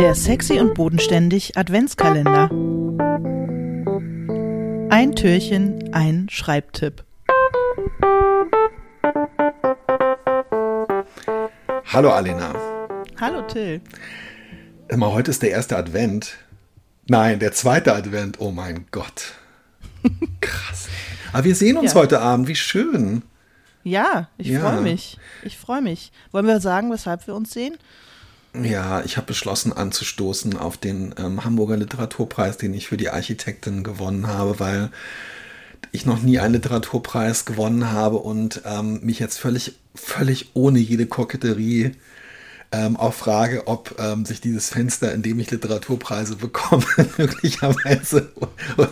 Der sexy und bodenständig Adventskalender. Ein Türchen, ein Schreibtipp. Hallo Alena. Hallo Till. Immer heute ist der erste Advent. Nein, der zweite Advent. Oh mein Gott. Krass. Aber wir sehen uns Ja. heute Abend. Wie schön. Ja, ich Ja. freue mich. Ich freue mich. Wollen wir sagen, weshalb wir uns sehen? Ja, ich habe beschlossen anzustoßen auf den ähm, Hamburger Literaturpreis, den ich für die Architektin gewonnen habe, weil ich noch nie einen Literaturpreis gewonnen habe und ähm, mich jetzt völlig, völlig ohne jede Koketterie ähm, auch frage, ob ähm, sich dieses Fenster, in dem ich Literaturpreise bekomme, möglicherweise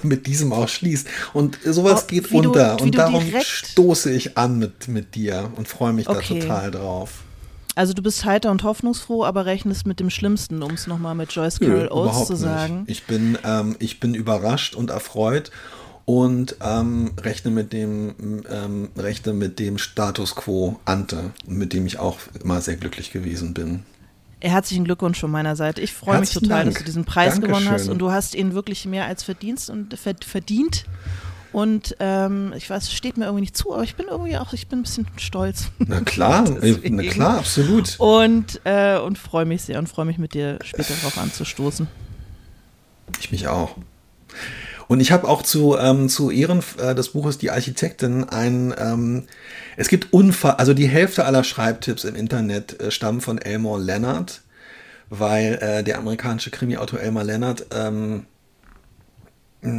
mit diesem auch schließt. Und sowas Oh, geht wie du- und darum stoße ich an mit, mit dir und freue mich Okay. da total drauf. Also du bist heiter und hoffnungsfroh, aber rechnest mit dem Schlimmsten, um es nochmal mit Joyce Carol Oates zu nicht. sagen. Ich bin, ähm, ich bin überrascht und erfreut und ähm, rechne mit dem ähm, rechne mit dem Status quo ante, mit dem ich auch immer sehr glücklich gewesen bin. Herzlichen Glückwunsch von meiner Seite. Ich freue mich total, Dank. dass du diesen Preis Dankeschön. gewonnen hast und du hast ihn wirklich mehr als verdient und ver- verdient. Und ähm, ich weiß, es steht mir irgendwie nicht zu, aber ich bin irgendwie auch, ich bin ein bisschen stolz. Na klar, na klar, absolut. Und, äh, und freue mich sehr und freue mich mit dir später darauf anzustoßen. Ich mich auch. Und ich habe auch zu, ähm, zu Ehren äh, des Buches Die Architektin ein, ähm, es gibt unfassbar, also die Hälfte aller Schreibtipps im Internet äh, stammen von Elmore Leonard, weil äh, der amerikanische Krimi-Autor Elmore Leonard ähm, mh,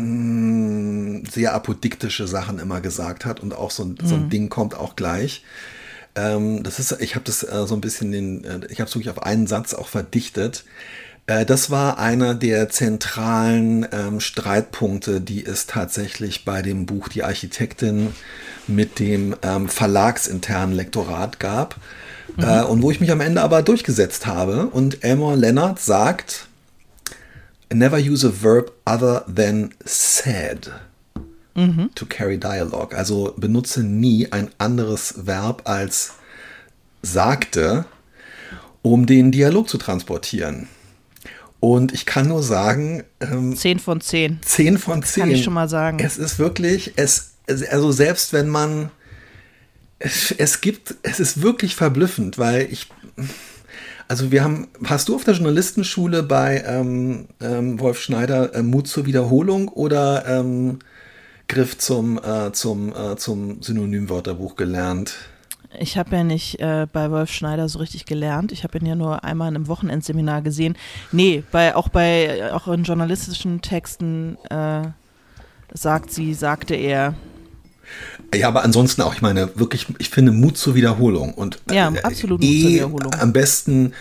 sehr apodiktische Sachen immer gesagt hat und auch so, ein- so ein Ding kommt auch gleich. Ähm, das ist, ich habe das äh, so ein bisschen den, äh, ich habe es wirklich auf einen Satz auch verdichtet. Äh, das war einer der zentralen ähm, Streitpunkte, die es tatsächlich bei dem Buch Die Architektin mit dem ähm, verlagsinternen Lektorat gab. Äh, und wo ich mich am Ende aber durchgesetzt habe. Und Elmore Leonard sagt, never use a verb other than said to carry dialogue. Also benutze nie ein anderes Verb als sagte, um den Dialog zu transportieren. Und ich kann nur sagen, ähm, Zehn von zehn. 10 von 10. kann ich schon mal sagen. Es ist wirklich, es, es- also selbst wenn man, es, es gibt, es ist wirklich verblüffend, weil ich, also wir haben, hast du auf der Journalistenschule bei ähm, ähm, Wolf Schneider äh, Mut zur Wiederholung oder ähm, Griff zum, äh, zum, äh, zum Synonymwörterbuch gelernt? Ich habe ja nicht äh, bei Wolf Schneider so richtig gelernt. Ich habe ihn ja nur einmal in einem Wochenendseminar gesehen. Nee, bei, auch bei auch in journalistischen Texten äh, sagt sie, sagte er. Ja, aber ansonsten auch, ich meine, wirklich, ich finde Mut zur Wiederholung und Ja, äh, absolut Mut eh zur Wiederholung. am besten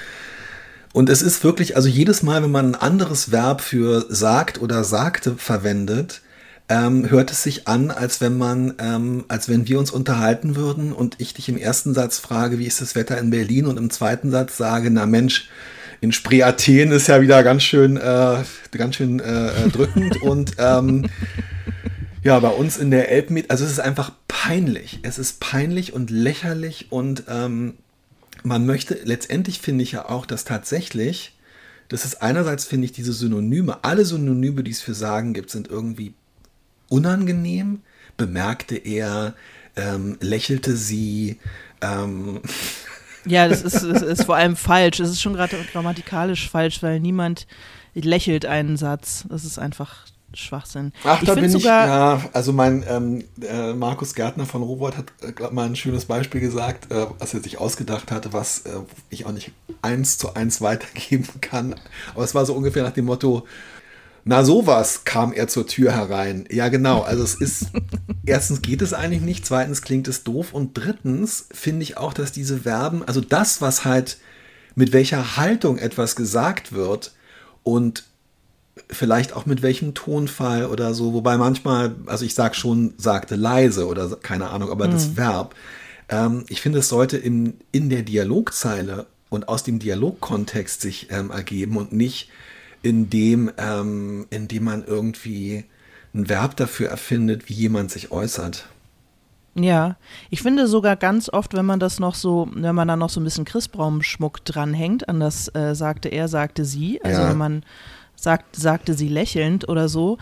und es ist wirklich, also jedes Mal, wenn man ein anderes Verb für sagt oder sagte verwendet, ähm, hört es sich an, als wenn man, ähm, als wenn wir uns unterhalten würden und ich dich im ersten Satz frage, wie ist das Wetter in Berlin und im zweiten Satz sage, na Mensch, in Spree Athen ist ja wieder ganz schön, äh, ganz schön äh, äh, drückend und ähm, ja, bei uns in der Elbmet, also es ist einfach peinlich. Es ist peinlich und lächerlich und ähm, man möchte, letztendlich finde ich ja auch, dass tatsächlich, das ist einerseits, finde ich, diese Synonyme, alle Synonyme, die es für Sagen gibt, sind irgendwie unangenehm. Bemerkte er, ähm, lächelte sie, ähm, Ja, das ist, das ist vor allem falsch. Es ist schon gerade grammatikalisch falsch, weil niemand lächelt einen Satz. Das ist einfach Schwachsinn. Ach, da find bin sogar, ich, ja, also mein ähm, äh, Markus Gärtner von Robert hat äh, mal ein schönes Beispiel gesagt, äh, was er sich ausgedacht hatte, was äh, ich auch nicht eins zu eins weitergeben kann. Aber es war so ungefähr nach dem Motto, na sowas kam er zur Tür herein. Ja, genau. Also es ist, erstens geht es eigentlich nicht, zweitens klingt es doof und drittens finde ich auch, dass diese Verben, also das, was halt, mit welcher Haltung etwas gesagt wird und vielleicht auch mit welchem Tonfall oder so, wobei manchmal, also ich sag schon, sagte leise oder keine Ahnung, aber das Verb, ähm, ich finde, es sollte in, in der Dialogzeile und aus dem Dialogkontext sich ähm, ergeben und nicht indem, ähm, indem man irgendwie ein Verb dafür erfindet, wie jemand sich äußert. Ja, ich finde sogar ganz oft, wenn man das noch so, wenn man da noch so ein bisschen Christbaumschmuck dranhängt, an das äh, sagte er, sagte sie, also Ja. wenn man sagt, sagte sie lächelnd oder so,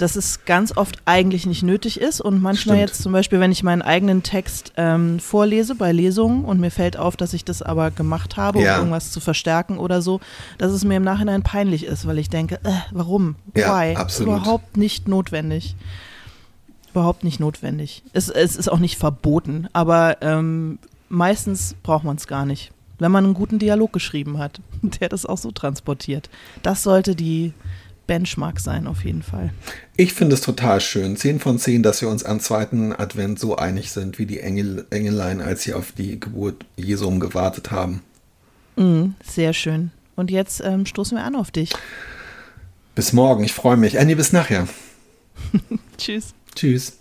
dass es ganz oft eigentlich nicht nötig ist und manchmal Stimmt. jetzt zum Beispiel, wenn ich meinen eigenen Text ähm, vorlese bei Lesungen und mir fällt auf, dass ich das aber gemacht habe, Ja. um irgendwas zu verstärken oder so, dass es mir im Nachhinein peinlich ist, weil ich denke, äh, warum? Ja, Why? absolut. Überhaupt nicht notwendig. Überhaupt nicht notwendig. Es, es ist auch nicht verboten, aber ähm, meistens braucht man es gar nicht. Wenn man einen guten Dialog geschrieben hat, der das auch so transportiert. Das sollte die Benchmark sein, auf jeden Fall. Ich finde es total schön. 10 von 10, dass wir uns am zweiten Advent so einig sind wie die Engel, Engelein, als sie auf die Geburt Jesum gewartet haben. Mhm, sehr schön. Und jetzt ähm, stoßen wir an auf dich. Bis morgen, ich freue mich. Annie, bis nachher. Tschüss. Tschüss.